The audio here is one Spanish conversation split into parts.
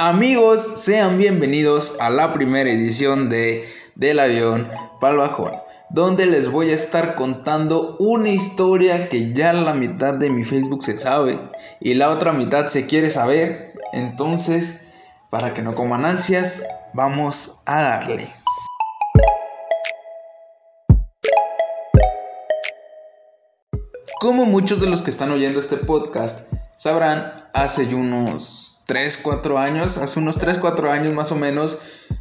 Amigos, sean bienvenidos a la primera edición de Del avión bajón, donde les voy a estar contando una historia que ya la mitad de mi Facebook se sabe y la otra mitad se quiere saber. Entonces, para que no coman ansias, vamos a darle. Como muchos de los que están oyendo este podcast sabrán, hace unos 3, 4 años, hace unos 3, 4 años más o menos,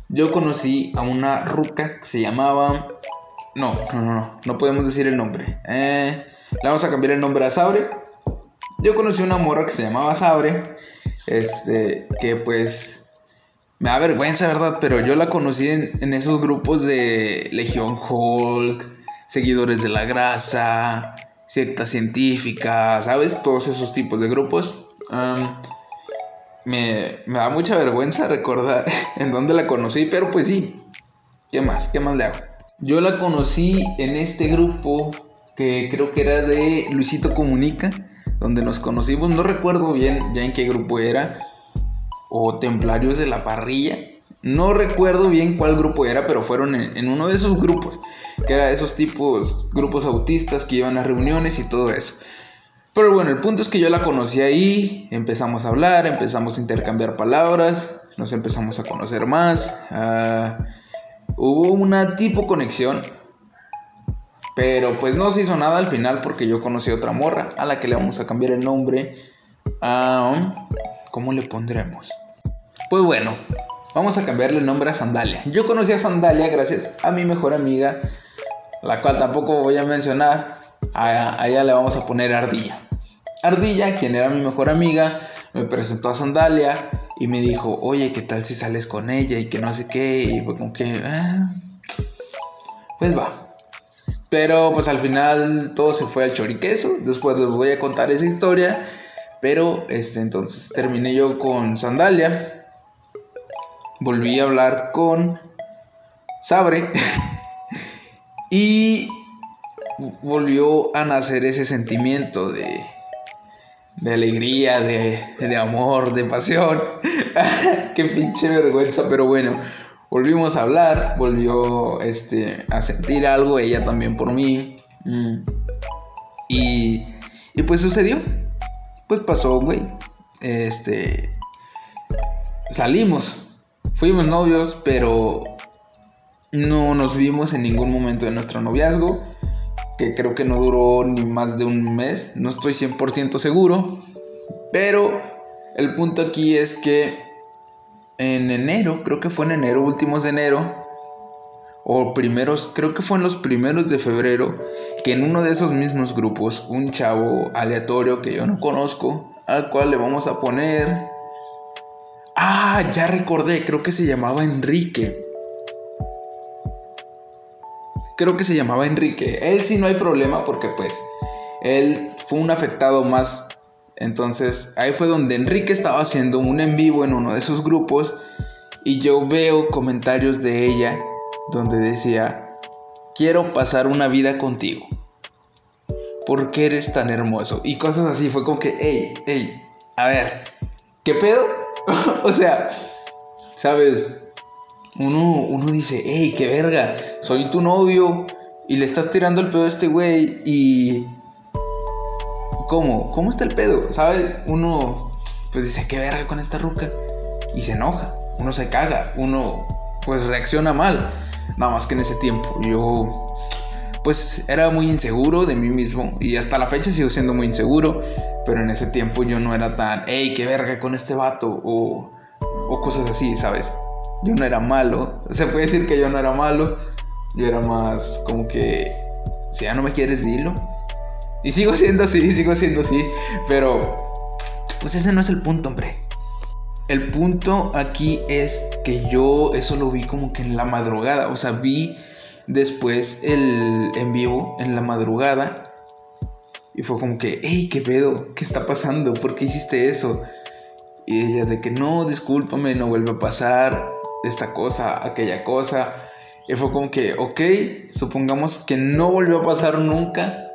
yo conocí a una ruca que se llamaba... No, no, no, no, no podemos decir el nombre. Eh, le vamos a cambiar el nombre a Sabre. Yo conocí una morra que se llamaba Sabre, este, que pues me da vergüenza, ¿verdad? Pero yo la conocí en, en esos grupos de Legión Hulk, Seguidores de la Grasa, secta científica, ¿sabes? Todos esos tipos de grupos. me, da mucha vergüenza recordar en dónde la conocí, pero pues sí. ¿Qué más? ¿Qué más le hago? Yo la conocí en este grupo que creo que era de Luisito Comunica, donde nos conocimos. No recuerdo bien ya en qué grupo era. O Templarios de la Parrilla. No recuerdo bien cuál grupo era, pero fueron en, uno de esos grupos, que era esos tipos, grupos autistas que iban a reuniones y todo eso. Pero bueno, el punto es que yo la conocí ahí, empezamos a hablar, empezamos a intercambiar palabras, nos empezamos a conocer más, ah, hubo una tipo conexión, pero pues no se hizo nada al final porque yo conocí a otra morra, a la que le vamos a cambiar el nombre. a... ¿Cómo le pondremos? Pues bueno, Vamos a cambiarle el nombre a Sandalia. Yo conocí a Sandalia gracias a mi mejor amiga, la cual tampoco voy a mencionar. A, ella le vamos a poner Ardilla. Ardilla, quien era mi mejor amiga, me presentó a Sandalia y me dijo, oye, ¿qué tal si sales con ella? Y que no sé qué. Y fue como que, ah, pues va. Pero pues al final todo se fue al choriqueso. Después les voy a contar esa historia. Pero este, entonces terminé yo con Sandalia volví a hablar con Sabre y volvió a nacer ese sentimiento de, de alegría, de, de, amor, de pasión. Qué pinche vergüenza, pero bueno, volvimos a hablar, volvió este, a sentir algo, ella también por mí. Mm. Y, y pues sucedió. Pues pasó, güey. Este. Salimos. Fuimos novios, pero no nos vimos en ningún momento de nuestro noviazgo, que creo que no duró ni más de un mes, no estoy 100% seguro, pero el punto aquí es que en enero, creo que fue en enero, últimos de enero, o primeros, creo que fue en los primeros de febrero, que en uno de esos mismos grupos, un chavo aleatorio que yo no conozco, al cual le vamos a poner Ah, ya recordé, creo que se llamaba Enrique. Creo que se llamaba Enrique. Él sí no hay problema porque pues él fue un afectado más. Entonces ahí fue donde Enrique estaba haciendo un en vivo en uno de esos grupos y yo veo comentarios de ella donde decía, quiero pasar una vida contigo. ¿Por qué eres tan hermoso? Y cosas así. Fue como que, hey, hey, a ver, ¿qué pedo? o sea, ¿sabes? Uno, dice, hey, qué verga, soy tu novio y le estás tirando el pedo a este güey y... ¿Cómo? ¿Cómo está el pedo? ¿Sabes? Uno pues dice, qué verga con esta ruca y se enoja, uno se caga, uno pues reacciona mal. Nada más que en ese tiempo yo pues era muy inseguro de mí mismo y hasta la fecha sigo siendo muy inseguro, pero en ese tiempo yo no era tan, hey, qué verga con este vato o, o cosas así, ¿sabes? Yo no era malo, se puede decir que yo no era malo, yo era más como que, si ya no me quieres, dilo. Y sigo siendo así, sigo siendo así, pero pues ese no es el punto, hombre. El punto aquí es que yo eso lo vi como que en la madrugada, o sea, vi después el en vivo en la madrugada y fue como que, hey, ¿qué pedo? ¿Qué está pasando? ¿Por qué hiciste eso? Y ella de que no, discúlpame, no vuelve a pasar esta cosa, aquella cosa. Y fue como que, ok, supongamos que no volvió a pasar nunca.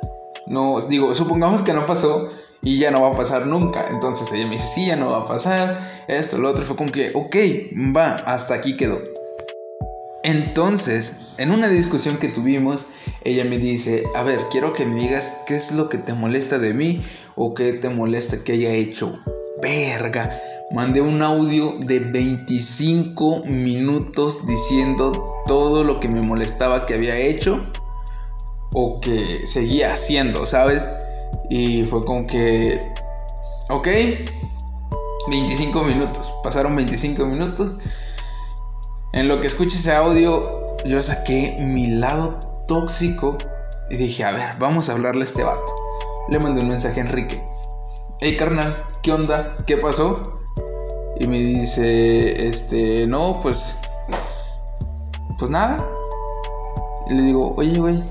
No, digo, supongamos que no pasó y ya no va a pasar nunca. Entonces ella me dice, sí, ya no va a pasar, esto, lo otro. Fue como que, ok, va, hasta aquí quedó. Entonces, en una discusión que tuvimos, ella me dice, a ver, quiero que me digas qué es lo que te molesta de mí o qué te molesta que haya hecho. Verga. Mandé un audio de 25 minutos diciendo todo lo que me molestaba que había hecho o que seguía haciendo, ¿sabes? Y fue como que, ok, 25 minutos. Pasaron 25 minutos. En lo que escuché ese audio, yo saqué mi lado tóxico y dije, a ver, vamos a hablarle a este vato. Le mandé un mensaje a Enrique. Hey carnal, ¿qué onda? ¿Qué pasó? Y me dice, este, no, pues, pues nada. Y le digo, oye, güey,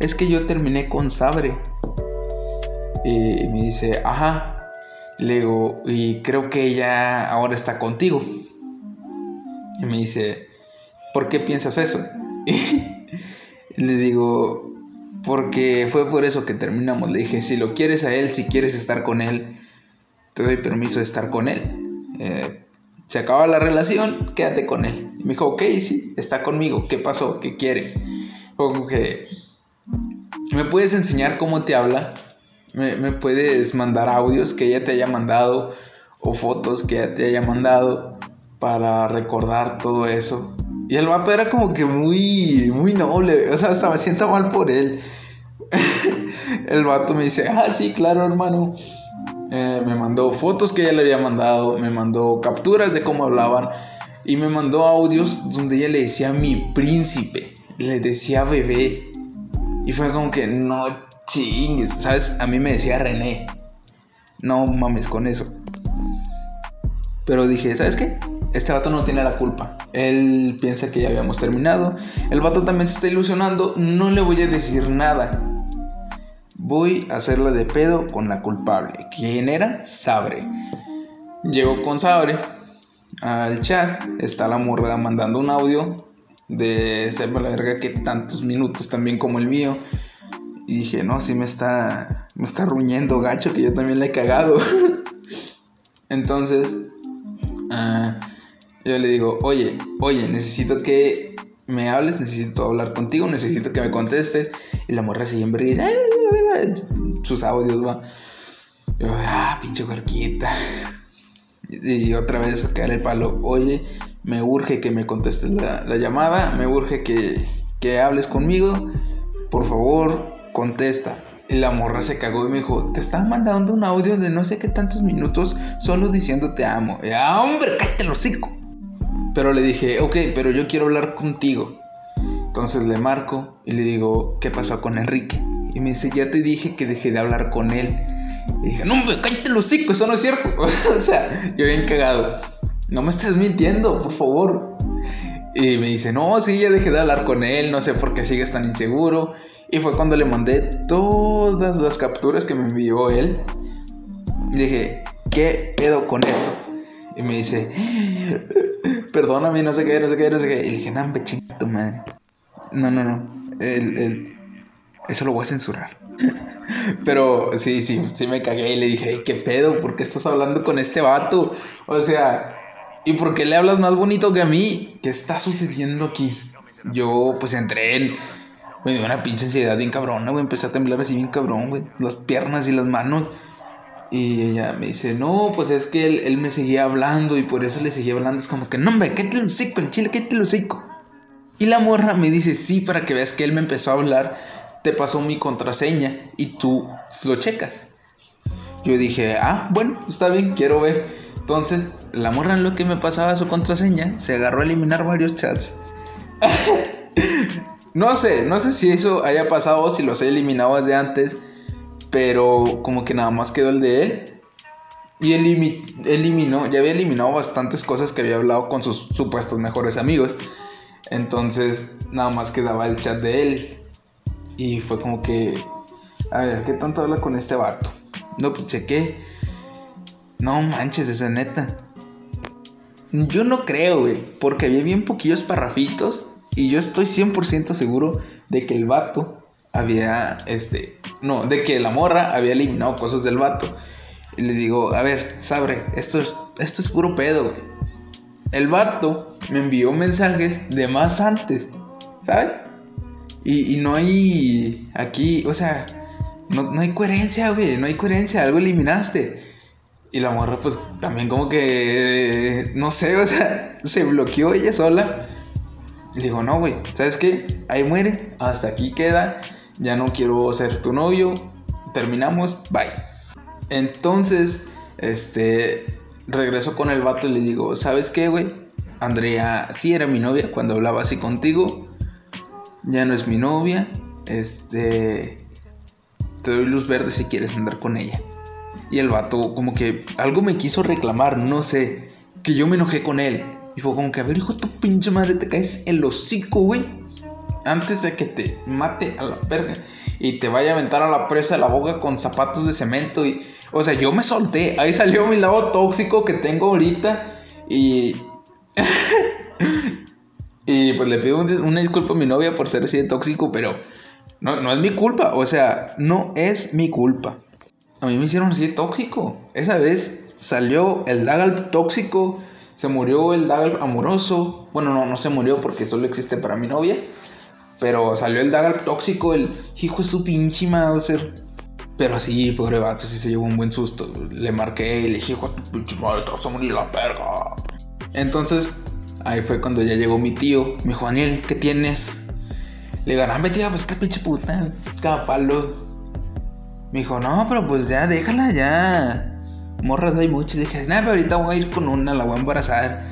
es que yo terminé con Sabre. Y me dice, ajá. Le digo, y creo que ella ahora está contigo. Y me dice, ¿por qué piensas eso? Y le digo, porque fue por eso que terminamos. Le dije, si lo quieres a él, si quieres estar con él, te doy permiso de estar con él. Eh, se acaba la relación, quédate con él. Y me dijo, ok, sí, está conmigo. ¿Qué pasó? ¿Qué quieres? Como que, ¿me puedes enseñar cómo te habla? Me, puedes mandar audios que ella te haya mandado o fotos que ella te haya mandado para recordar todo eso. Y el vato era como que muy, muy noble. O sea, hasta me siento mal por él. el vato me dice, ah, sí, claro, hermano. Eh, me mandó fotos que ella le había mandado, me mandó capturas de cómo hablaban y me mandó audios donde ella le decía mi príncipe, le decía bebé. Y fue como que no chingues, ¿sabes? A mí me decía René. No mames con eso. Pero dije, ¿sabes qué? Este vato no tiene la culpa. Él piensa que ya habíamos terminado. El vato también se está ilusionando. No le voy a decir nada. Voy a hacerle de pedo con la culpable. ¿Quién era? Sabre. Llegó con Sabre al chat. Está la morra mandando un audio de sepa la verga que tantos minutos también como el mío. Y dije, no, sí me está, me está ruñendo gacho, que yo también le he cagado. Entonces, uh, yo le digo, oye, oye, necesito que me hables, necesito hablar contigo, necesito que me contestes. Y la morra siempre sus audios, va. Yo, ah, pinche cuerquita. Y otra vez caer el palo, oye, me urge que me contestes la, la llamada, me urge que, que hables conmigo. Por favor, contesta. Y la morra se cagó y me dijo, te están mandando un audio de no sé qué tantos minutos solo diciendo te amo. Ah, hombre, cállate el hocico. Pero le dije, ok, pero yo quiero hablar contigo. Entonces le marco y le digo, ¿qué pasó con Enrique? Y me dice, ya te dije que dejé de hablar con él. Y dije, no, hombre, cállate el hocico, eso no es cierto. o sea, yo bien cagado. No me estés mintiendo, por favor. Y me dice, no, sí, ya dejé de hablar con él, no sé por qué sigues tan inseguro. Y fue cuando le mandé todas las capturas que me envió él. Y dije, ¿qué pedo con esto? Y me dice, perdóname, no sé qué, no sé qué, no sé qué. Y dije, no, tu madre. No, no, no. El, eso lo voy a censurar. Pero sí, sí, sí me cagué y le dije, ¿qué pedo? ¿Por qué estás hablando con este vato? O sea, ¿y por qué le hablas más bonito que a mí? ¿Qué está sucediendo aquí? Yo pues entré en me dio una pinche ansiedad bien cabrona, güey. Empecé a temblar así bien cabrón, güey. Las piernas y las manos. Y ella me dice, no, pues es que él, me seguía hablando y por eso le seguía hablando. Es como que, no, hombre, te lo hocico, el chile, te lo hocico. Y la morra me dice, sí, para que veas que él me empezó a hablar, te pasó mi contraseña y tú lo checas. Yo dije, ah, bueno, está bien, quiero ver. Entonces, la morra en lo que me pasaba su contraseña, se agarró a eliminar varios chats. No sé, no sé si eso haya pasado si los he eliminado desde antes, pero como que nada más quedó el de él. Y eliminó, ya había eliminado bastantes cosas que había hablado con sus supuestos mejores amigos. Entonces nada más quedaba el chat de él. Y fue como que, a ver, ¿qué tanto habla con este vato? No, pues chequé. No manches, esa neta. Yo no creo, güey, porque había bien poquillos parrafitos y yo estoy 100% seguro de que el vato había, este, no, de que la morra había eliminado cosas del vato. Y le digo, a ver, Sabre, esto es, esto es puro pedo, güey. El vato me envió mensajes de más antes, ¿sabes? Y, no hay aquí, o sea, no, no hay coherencia, güey, no hay coherencia, algo eliminaste. Y la morra, pues también como que, no sé, o sea, se bloqueó ella sola. Y digo, no, güey, ¿sabes qué? Ahí muere, hasta aquí queda, ya no quiero ser tu novio, terminamos, bye. Entonces, este, regreso con el vato y le digo, ¿sabes qué, güey? Andrea sí era mi novia cuando hablaba así contigo, ya no es mi novia, este, te doy luz verde si quieres andar con ella. Y el vato como que algo me quiso reclamar, no sé, que yo me enojé con él. Y fue como que, a ver, hijo tu pinche madre, te caes el hocico, güey. Antes de que te mate a la verga y te vaya a aventar a la presa de la boca con zapatos de cemento. Y, o sea, yo me solté. Ahí salió mi lado tóxico que tengo ahorita. Y. y pues le pido una disculpa a mi novia por ser así de tóxico, pero no, no es mi culpa. O sea, no es mi culpa. A mí me hicieron así de tóxico. Esa vez salió el Dagal tóxico. Se murió el Dagal amoroso. Bueno, no, no se murió porque solo existe para mi novia. Pero salió el Dagal tóxico, el hijo de su pinche Mauser. Pero así, pobre vato, sí se llevó un buen susto. Le marqué y le dije, hijo tu pinche madre, te vas a morir la verga. Entonces, ahí fue cuando ya llegó mi tío. Me dijo, Daniel, ¿qué tienes? Le digo, no, metida, pues qué pinche puta, cada palo. Me dijo, no, pero pues ya déjala, ya. Morras hay muchas. Dije, nada, pero ahorita voy a ir con una, la voy a embarazar.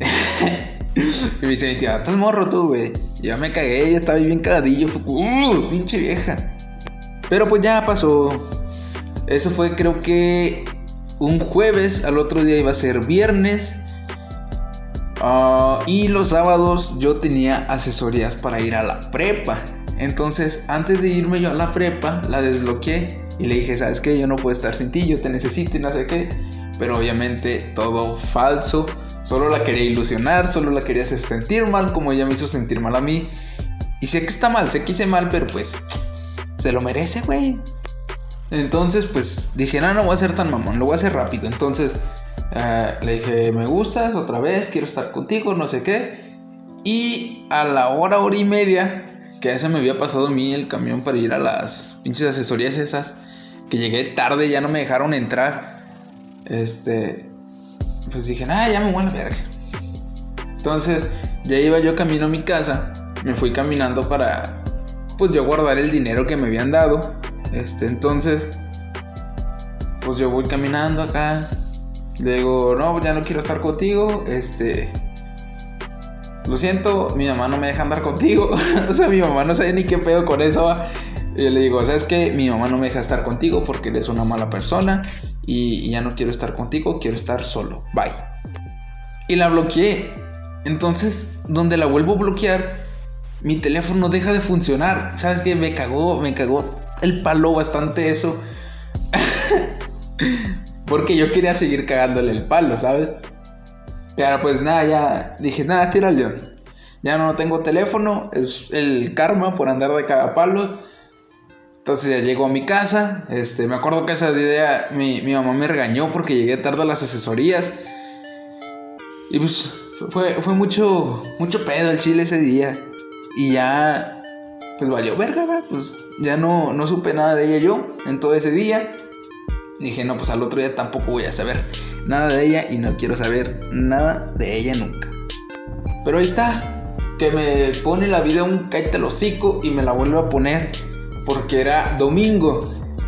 y me dice mi tía, estás morro tú, güey. Ya me cagué, ya estaba bien cagadillo. Uh, pinche vieja. Pero pues ya pasó. Eso fue, creo que un jueves. Al otro día iba a ser viernes. Ah, y los sábados yo tenía asesorías para ir a la prepa. Entonces, antes de irme yo a la prepa, la desbloqueé y le dije, ¿sabes qué? Yo no puedo estar sin ti, yo te necesito y no sé qué. Pero obviamente todo falso. Solo la quería ilusionar, solo la quería hacer sentir mal, como ella me hizo sentir mal a mí. Y sé que está mal, sé que hice mal, pero pues se lo merece, güey. Entonces, pues dije, no, no voy a ser tan mamón, lo voy a hacer rápido. Entonces, eh, le dije, me gustas otra vez, quiero estar contigo, no sé qué. Y a la hora, hora y media, que ya se me había pasado a mí el camión para ir a las pinches asesorías esas. Que llegué tarde, ya no me dejaron entrar. Este. Pues dije, ah, ya me voy a la verga. Entonces, ya iba yo camino a mi casa. Me fui caminando para. Pues yo guardar el dinero que me habían dado. Este, entonces. Pues yo voy caminando acá. Le digo, no, ya no quiero estar contigo. Este lo siento, mi mamá no me deja andar contigo. o sea, mi mamá no sabe ni qué pedo con eso. Y le digo, ¿sabes qué? Mi mamá no me deja estar contigo porque eres una mala persona y, ya no quiero estar contigo, quiero estar solo. Bye. Y la bloqueé. Entonces, donde la vuelvo a bloquear, mi teléfono deja de funcionar. ¿Sabes qué? Me cagó, me cagó el palo bastante eso. porque yo quería seguir cagándole el palo, ¿sabes? Pero pues nada, ya dije, nada, tira león. Ya no tengo teléfono, es el karma por andar de cagapalos. Entonces ya llego a mi casa. Este, me acuerdo que esa idea mi, mamá me regañó porque llegué tarde a las asesorías. Y pues fue, fue mucho, mucho pedo el chile ese día. Y ya, pues valió verga, pues ya no, no supe nada de ella yo en todo ese día. Dije, no, pues al otro día tampoco voy a saber nada de ella y no quiero saber nada de ella nunca. Pero ahí está, que me pone la vida un caite hocico y me la vuelve a poner porque era domingo.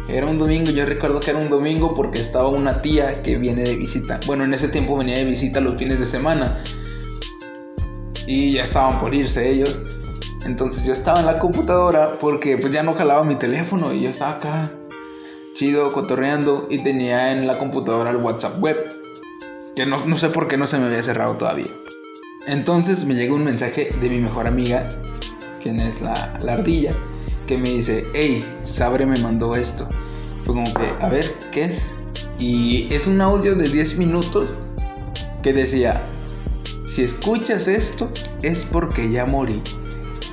Era un domingo, yo recuerdo que era un domingo porque estaba una tía que viene de visita. Bueno, en ese tiempo venía de visita los fines de semana. Y ya estaban por irse ellos. Entonces yo estaba en la computadora porque pues ya no jalaba mi teléfono y yo estaba acá chido, cotorreando y tenía en la computadora el WhatsApp web, que no, sé por qué no se me había cerrado todavía. Entonces me llega un mensaje de mi mejor amiga, quien es la ardilla, me dice, hey, Sabre me mandó esto. Fue como que, a ver, ¿qué es? Y es un audio de 10 minutos que decía, si escuchas esto es porque ya morí.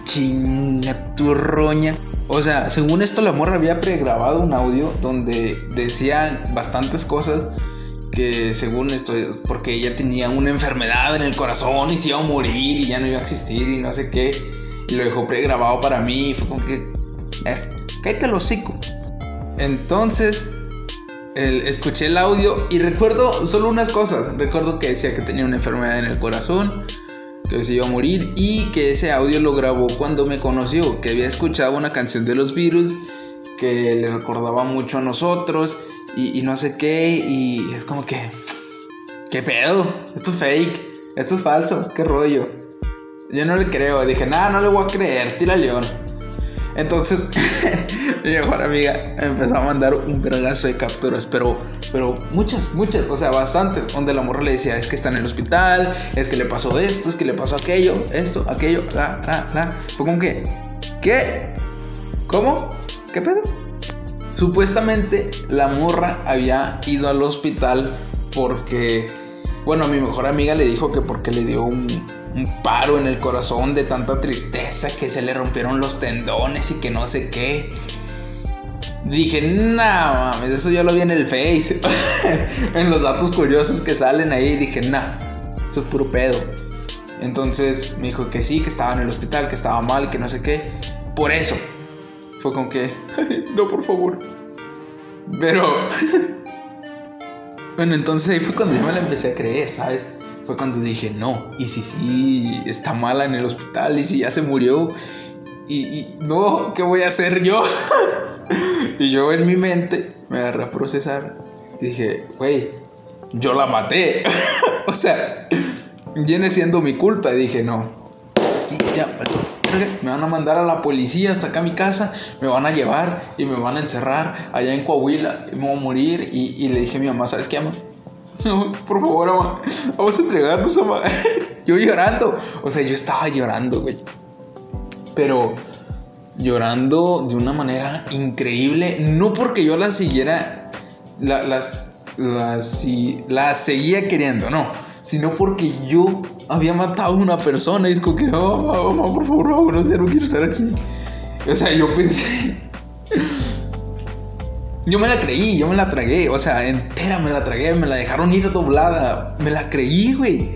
chinga tu roña. O sea, según esto, la morra había pregrabado un audio donde decía bastantes cosas que según esto, porque ella tenía una enfermedad en el corazón y se iba a morir y ya no iba a existir y no sé qué. Y lo dejó pregrabado para mí fue como que, cállate el hocico. Entonces, escuché el audio y recuerdo solo unas cosas. Recuerdo que decía que tenía una enfermedad en el corazón, que se iba a morir y que ese audio lo grabó cuando me conoció, que había escuchado una canción de los Beatles que le recordaba mucho a nosotros y, no sé qué y es como que, ¿qué pedo? Esto es fake, esto es falso, qué rollo. Yo no le creo, dije, nada, no le voy a creer, tira león. Entonces, mi mejor amiga empezó a mandar un vergazo de capturas, pero, pero muchas, muchas, o sea, bastantes, donde la morra le decía, es que está en el hospital, es que le pasó esto, es que le pasó aquello, esto, aquello, la, la, la. Fue como que, ¿qué? ¿Cómo? ¿Qué pedo? Supuestamente la morra había ido al hospital porque, bueno, a mi mejor amiga le dijo que porque le dio un, un paro en el corazón de tanta tristeza que se le rompieron los tendones y que no sé qué. Dije, no mames, eso ya lo vi en el Face. en los datos curiosos que salen ahí. Dije, nah, eso es puro pedo. Entonces me dijo que sí, que estaba en el hospital, que estaba mal, que no sé qué. Por eso. Fue con que, no, por favor. Pero. bueno, entonces ahí fue cuando yo me la empecé a creer, ¿sabes? Fue cuando dije, no, y si sí está mala en el hospital, y si ya se murió, y, no, ¿qué voy a hacer yo? y yo en mi mente me agarré a procesar y dije, güey, yo la maté. o sea, viene siendo mi culpa. Dije, no, me van a mandar a la policía hasta acá a mi casa, me van a llevar y me van a encerrar allá en Coahuila, y me voy a morir. Y, y le dije a mi mamá, ¿sabes qué, mamá? No, por favor, mamá. Vamos a entregarnos, mamá. Yo llorando. O sea, yo estaba llorando, güey. Pero llorando de una manera increíble. No porque yo la siguiera. La, las, las, la seguía queriendo, no. Sino porque yo había matado a una persona. Y es como que, oh, mamá, mamá, por favor, no, no quiero estar aquí. O sea, yo pensé. Yo me la creí, yo me la tragué, o sea, entera me la tragué, me la dejaron ir doblada, me la creí, güey.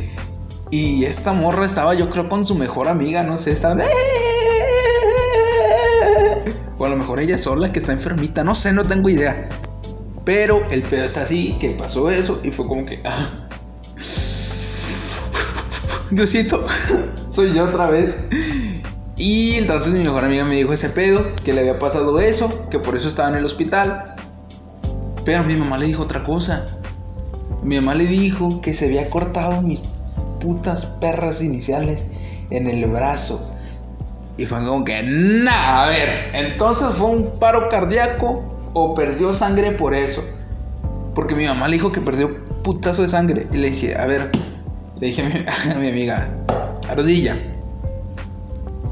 Y esta morra estaba, yo creo, con su mejor amiga, no sé, estaba... O a lo mejor ella sola que está enfermita, no sé, no tengo idea. Pero el pedo está así, que pasó eso y fue como que... Ah. Diosito, soy yo otra vez. Y entonces mi mejor amiga me dijo ese pedo, que le había pasado eso, que por eso estaba en el hospital. Pero mi mamá le dijo otra cosa. Mi mamá le dijo que se había cortado mis putas perras iniciales en el brazo. Y fue como que, nada, a ver, entonces fue un paro cardíaco o perdió sangre por eso. Porque mi mamá le dijo que perdió putazo de sangre. Y le dije, a ver, le dije a mi, a mi amiga, Ardilla,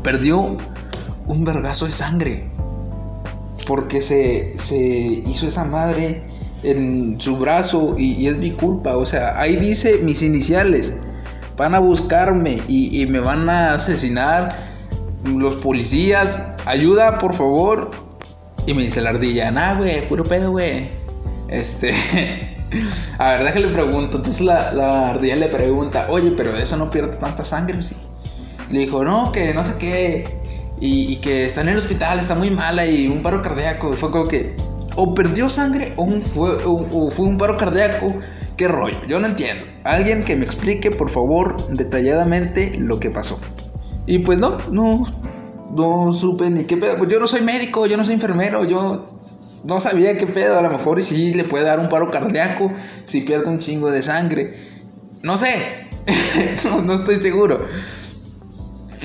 perdió un vergazo de sangre porque se, hizo esa madre en su brazo y, es mi culpa. O sea, ahí dice mis iniciales. Van a buscarme y, me van a asesinar los policías. Ayuda, por favor. Y me dice la ardilla, nah, güey, puro pedo, güey. Este. a ver, le pregunto. Entonces la, la, ardilla le pregunta, oye, pero eso no pierde tanta sangre, ¿sí? Le dijo, no, que no sé qué y, que está en el hospital, está muy mala y un paro cardíaco. Fue como que o perdió sangre o, fue, un paro cardíaco. ¿Qué rollo? Yo no entiendo. Alguien que me explique, por favor, detalladamente lo que pasó. Y pues no, no, no supe ni qué pedo. Pues yo no soy médico, yo no soy enfermero, yo no sabía qué pedo. A lo mejor y sí le puede dar un paro cardíaco si pierde un chingo de sangre. No sé, no, no estoy seguro.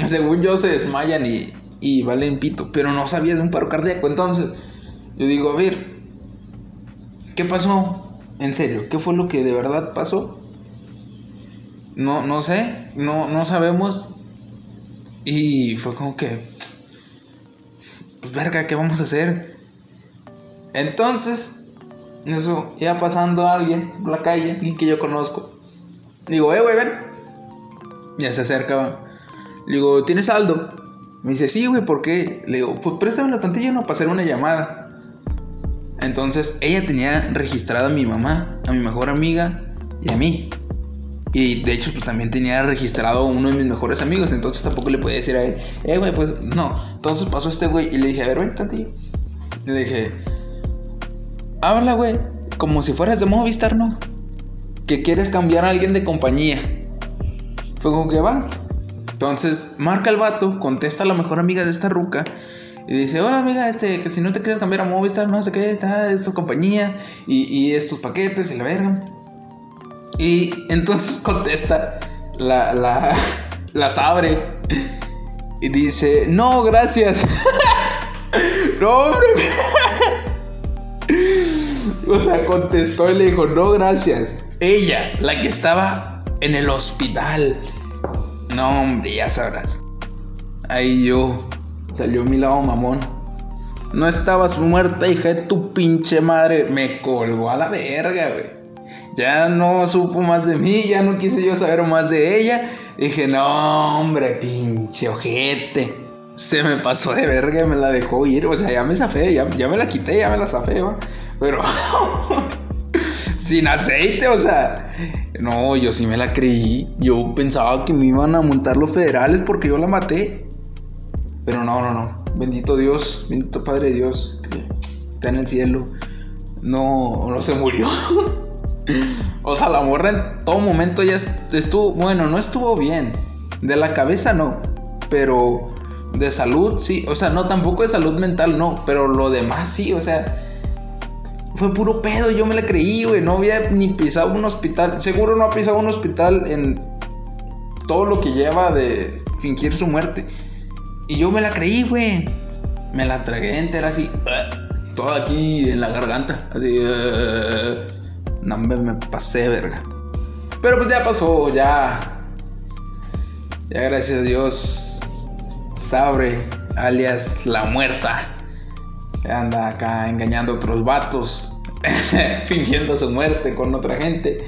Según yo se desmayan y, y valen pito, pero no sabía de un paro cardíaco. Entonces, yo digo, a ver, ¿qué pasó? En serio, ¿qué fue lo que de verdad pasó? No, no sé, no, no sabemos. Y fue como que, pues verga, ¿qué vamos a hacer? Entonces, eso, iba pasando alguien por la calle, alguien que yo conozco. Digo, eh, güey, ven. Ya se acerca. Digo, ¿tienes saldo? Me dice, sí, güey, ¿por qué? Le digo, pues préstamelo tantillo, no, para hacer una llamada. Entonces, ella tenía registrada a mi mamá, a mi mejor amiga y a mí. Y de hecho, pues también tenía registrado a uno de mis mejores amigos. Entonces tampoco le podía decir a él, eh, güey, pues no. Entonces pasó este güey y le dije, a ver, ven tantillo. Y le dije, habla, güey, como si fueras de Movistar, ¿no? Que quieres cambiar a alguien de compañía. Fue como que va. Entonces, marca el vato, contesta a la mejor amiga de esta ruca. Y dice, hola amiga, este, que si no te quieres cambiar a Movistar, no sé qué, esta compañía y, y estos paquetes y la verga. Y entonces contesta, la, la, las abre y dice, no, gracias. no, hombre. o sea, contestó y le dijo, no, gracias. Ella, la que estaba en el hospital. No, hombre, ya sabrás. Ahí yo salió mi lado mamón. No estabas muerta, hija de tu pinche madre. Me colgó a la verga, güey. Ya no supo más de mí, ya no quise yo saber más de ella. Dije, no, hombre, pinche ojete. Se me pasó de verga, me la dejó ir. O sea, ya me zafé, ya, ya me la quité, ya me la zafé, ¿va? Pero sin aceite, o sea. No, yo sí me la creí. Yo pensaba que me iban a montar los federales porque yo la maté. Pero no, no, no. Bendito Dios, bendito Padre Dios, que está en el cielo. No, no se murió. O sea, la morra en todo momento ya estuvo, bueno, no estuvo bien. De la cabeza no, pero de salud sí. O sea, no, tampoco de salud mental no, pero lo demás sí, o sea. Fue puro pedo, yo me la creí, güey. No había ni pisado un hospital. Seguro no ha pisado un hospital en todo lo que lleva de fingir su muerte. Y yo me la creí, güey. Me la tragué entera así. Todo aquí en la garganta. Así. No me, me pasé, verga. Pero pues ya pasó, ya. Ya gracias a Dios. Sabre, alias la muerta. Anda acá engañando a otros vatos. fingiendo su muerte con otra gente.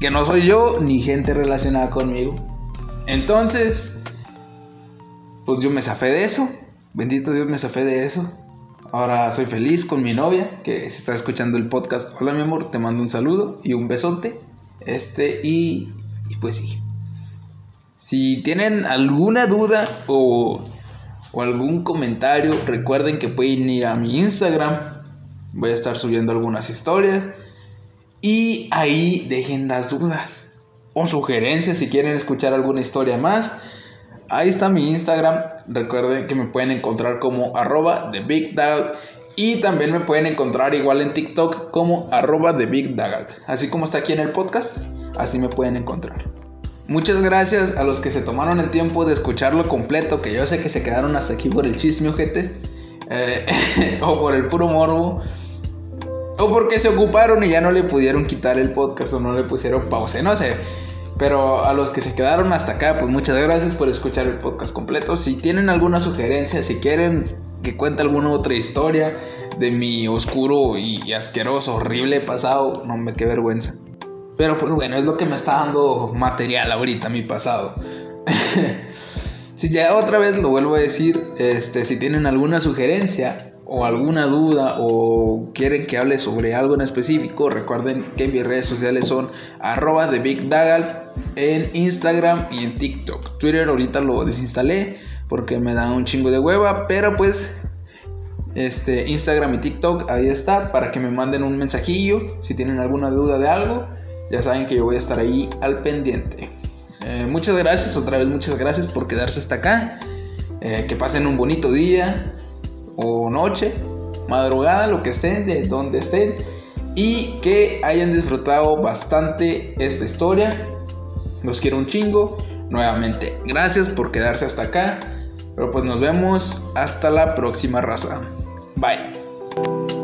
Que no soy yo ni gente relacionada conmigo. Entonces, pues yo me zafé de eso. Bendito Dios me zafé de eso. Ahora soy feliz con mi novia que se está escuchando el podcast. Hola mi amor, te mando un saludo y un besote. Este y, y pues sí. Si tienen alguna duda o, o algún comentario, recuerden que pueden ir a mi Instagram. Voy a estar subiendo algunas historias. Y ahí dejen las dudas o sugerencias si quieren escuchar alguna historia más. Ahí está mi Instagram. Recuerden que me pueden encontrar como arroba de Big Y también me pueden encontrar igual en TikTok como arroba de Big Así como está aquí en el podcast, así me pueden encontrar. Muchas gracias a los que se tomaron el tiempo de escucharlo completo, que yo sé que se quedaron hasta aquí por el chisme, ojete. Eh, o por el puro morbo. O porque se ocuparon y ya no le pudieron quitar el podcast o no le pusieron pausa. No sé. Pero a los que se quedaron hasta acá, pues muchas gracias por escuchar el podcast completo. Si tienen alguna sugerencia, si quieren que cuente alguna otra historia de mi oscuro y asqueroso, horrible pasado, no me qué vergüenza. Pero pues bueno, es lo que me está dando material ahorita, mi pasado. si ya otra vez lo vuelvo a decir, este, si tienen alguna sugerencia, o alguna duda o quieren que hable sobre algo en específico, recuerden que mis redes sociales son arroba de Big en Instagram y en TikTok. Twitter ahorita lo desinstalé porque me da un chingo de hueva, pero pues este Instagram y TikTok ahí está para que me manden un mensajillo si tienen alguna duda de algo. Ya saben que yo voy a estar ahí al pendiente. Eh, muchas gracias, otra vez muchas gracias por quedarse hasta acá. Eh, que pasen un bonito día o noche, madrugada, lo que estén, de donde estén, y que hayan disfrutado bastante esta historia. Los quiero un chingo. Nuevamente, gracias por quedarse hasta acá. Pero pues nos vemos hasta la próxima raza. Bye.